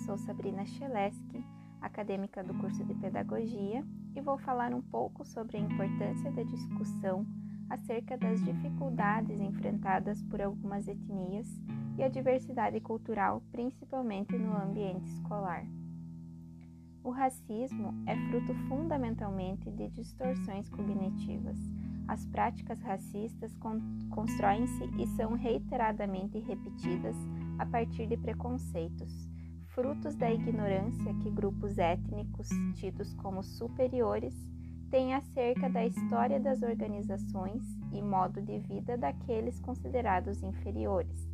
sou Sabrina Cheleski, acadêmica do curso de Pedagogia, e vou falar um pouco sobre a importância da discussão acerca das dificuldades enfrentadas por algumas etnias e a diversidade cultural, principalmente no ambiente escolar. O racismo é fruto fundamentalmente de distorções cognitivas. As práticas racistas constroem-se e são reiteradamente repetidas a partir de preconceitos, frutos da ignorância que grupos étnicos tidos como superiores têm acerca da história das organizações e modo de vida daqueles considerados inferiores.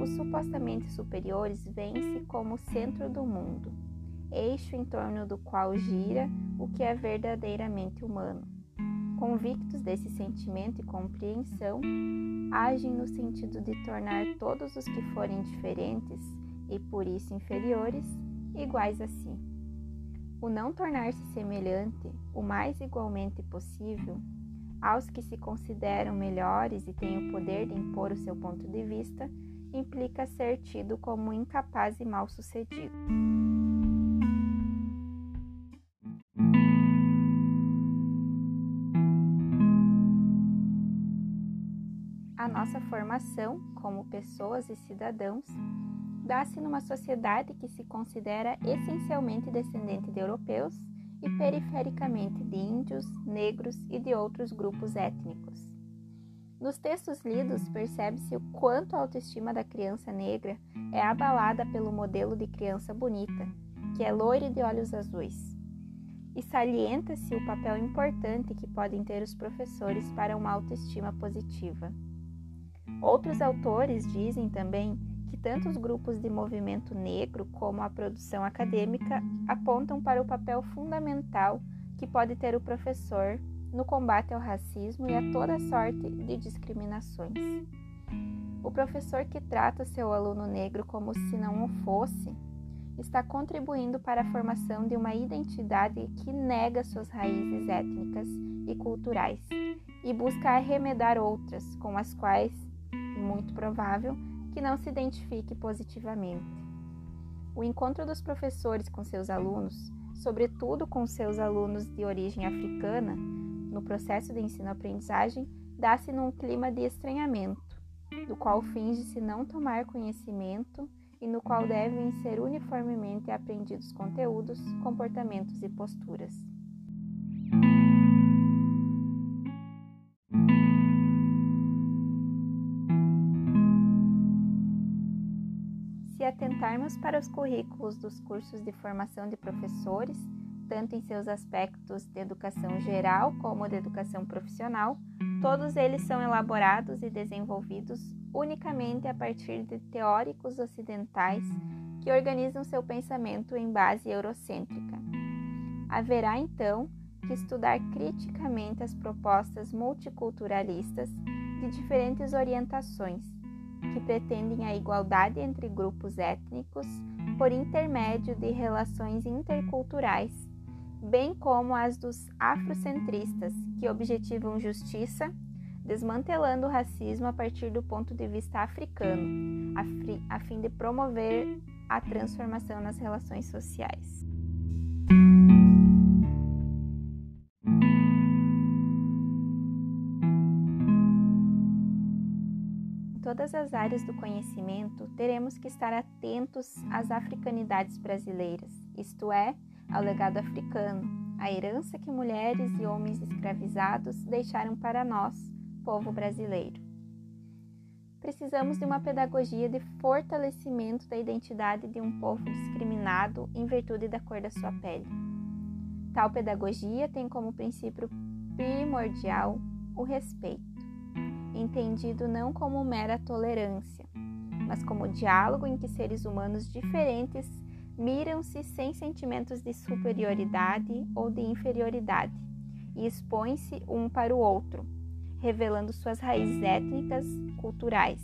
Os supostamente superiores veem-se como centro do mundo, eixo em torno do qual gira o que é verdadeiramente humano. Convictos desse sentimento e compreensão, agem no sentido de tornar todos os que forem diferentes e por isso inferiores iguais a si. O não tornar-se semelhante o mais igualmente possível aos que se consideram melhores e têm o poder de impor o seu ponto de vista implica ser tido como incapaz e mal sucedido. A nossa formação como pessoas e cidadãos dá-se numa sociedade que se considera essencialmente descendente de europeus e perifericamente de índios, negros e de outros grupos étnicos. Nos textos lidos, percebe-se o quanto a autoestima da criança negra é abalada pelo modelo de criança bonita, que é loira e de olhos azuis. E salienta-se o papel importante que podem ter os professores para uma autoestima positiva. Outros autores dizem também que tanto os grupos de movimento negro como a produção acadêmica apontam para o papel fundamental que pode ter o professor no combate ao racismo e a toda sorte de discriminações. O professor que trata seu aluno negro como se não o fosse está contribuindo para a formação de uma identidade que nega suas raízes étnicas e culturais e busca arremedar outras com as quais, muito provável, que não se identifique positivamente. O encontro dos professores com seus alunos, sobretudo com seus alunos de origem africana, no processo de ensino-aprendizagem dá-se num clima de estranhamento, do qual finge-se não tomar conhecimento e no qual devem ser uniformemente aprendidos conteúdos, comportamentos e posturas. Atentarmos para os currículos dos cursos de formação de professores, tanto em seus aspectos de educação geral como de educação profissional, todos eles são elaborados e desenvolvidos unicamente a partir de teóricos ocidentais que organizam seu pensamento em base eurocêntrica. Haverá então que estudar criticamente as propostas multiculturalistas de diferentes orientações que pretendem a igualdade entre grupos étnicos por intermédio de relações interculturais bem como as dos afrocentristas, que objetivam justiça, desmantelando o racismo a partir do ponto de vista africano, a, fim de promover a transformação nas relações sociais. Todas as áreas do conhecimento, teremos que estar atentos às africanidades brasileiras, isto é, ao legado africano, a herança que mulheres e homens escravizados deixaram para nós, povo brasileiro. Precisamos de uma pedagogia de fortalecimento da identidade de um povo discriminado em virtude da cor da sua pele. Tal pedagogia tem como princípio primordial o respeito, entendido não como mera tolerância, mas como diálogo em que seres humanos diferentes miram-se sem sentimentos de superioridade ou de inferioridade e expõem-se um para o outro, revelando suas raízes étnicas, culturais,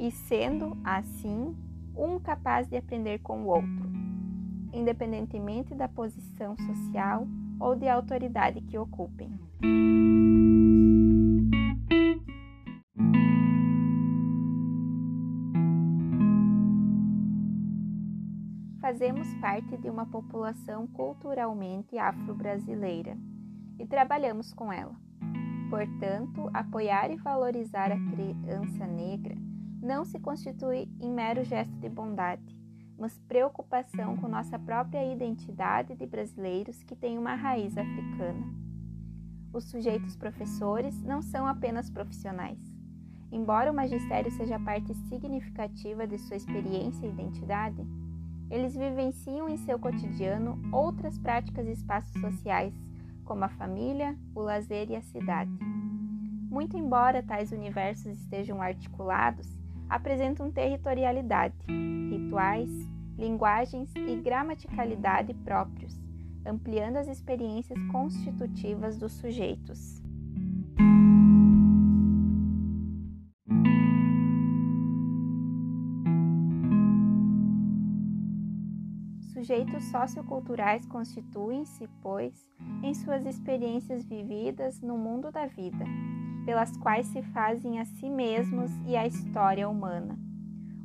e sendo, assim, um capaz de aprender com o outro, independentemente da posição social ou de autoridade que ocupem. Fazemos parte de uma população culturalmente afro-brasileira e trabalhamos com ela. Portanto, apoiar e valorizar a criança negra não se constitui em mero gesto de bondade, mas preocupação com nossa própria identidade de brasileiros que têm uma raiz africana. Os sujeitos professores não são apenas profissionais. Embora o magistério seja parte significativa de sua experiência e identidade, eles vivenciam em seu cotidiano outras práticas e espaços sociais, como a família, o lazer e a cidade. Muito embora tais universos estejam articulados, apresentam territorialidade, rituais, linguagens e gramaticalidade próprios, ampliando as experiências constitutivas dos sujeitos. Sujeitos socioculturais constituem-se, pois, em suas experiências vividas no mundo da vida, pelas quais se fazem a si mesmos e a história humana.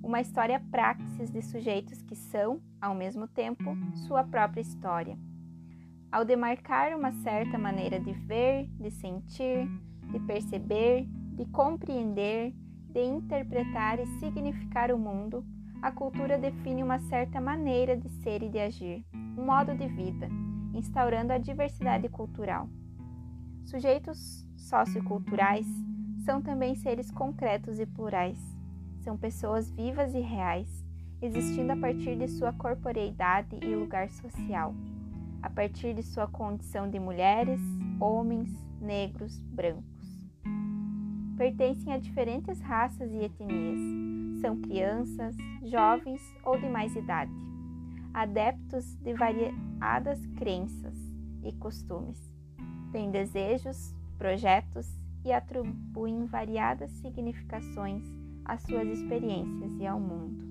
Uma história praxis de sujeitos que são, ao mesmo tempo, sua própria história. Ao demarcar uma certa maneira de ver, de sentir, de perceber, de compreender, de interpretar e significar o mundo, a cultura define uma certa maneira de ser e de agir, um modo de vida, instaurando a diversidade cultural. Sujeitos socioculturais são também seres concretos e plurais. São pessoas vivas e reais, existindo a partir de sua corporeidade e lugar social, a partir de sua condição de mulheres, homens, negros, brancos. Pertencem a diferentes raças e etnias, são crianças, jovens ou de mais idade, adeptos de variadas crenças e costumes, têm desejos, projetos e atribuem variadas significações às suas experiências e ao mundo.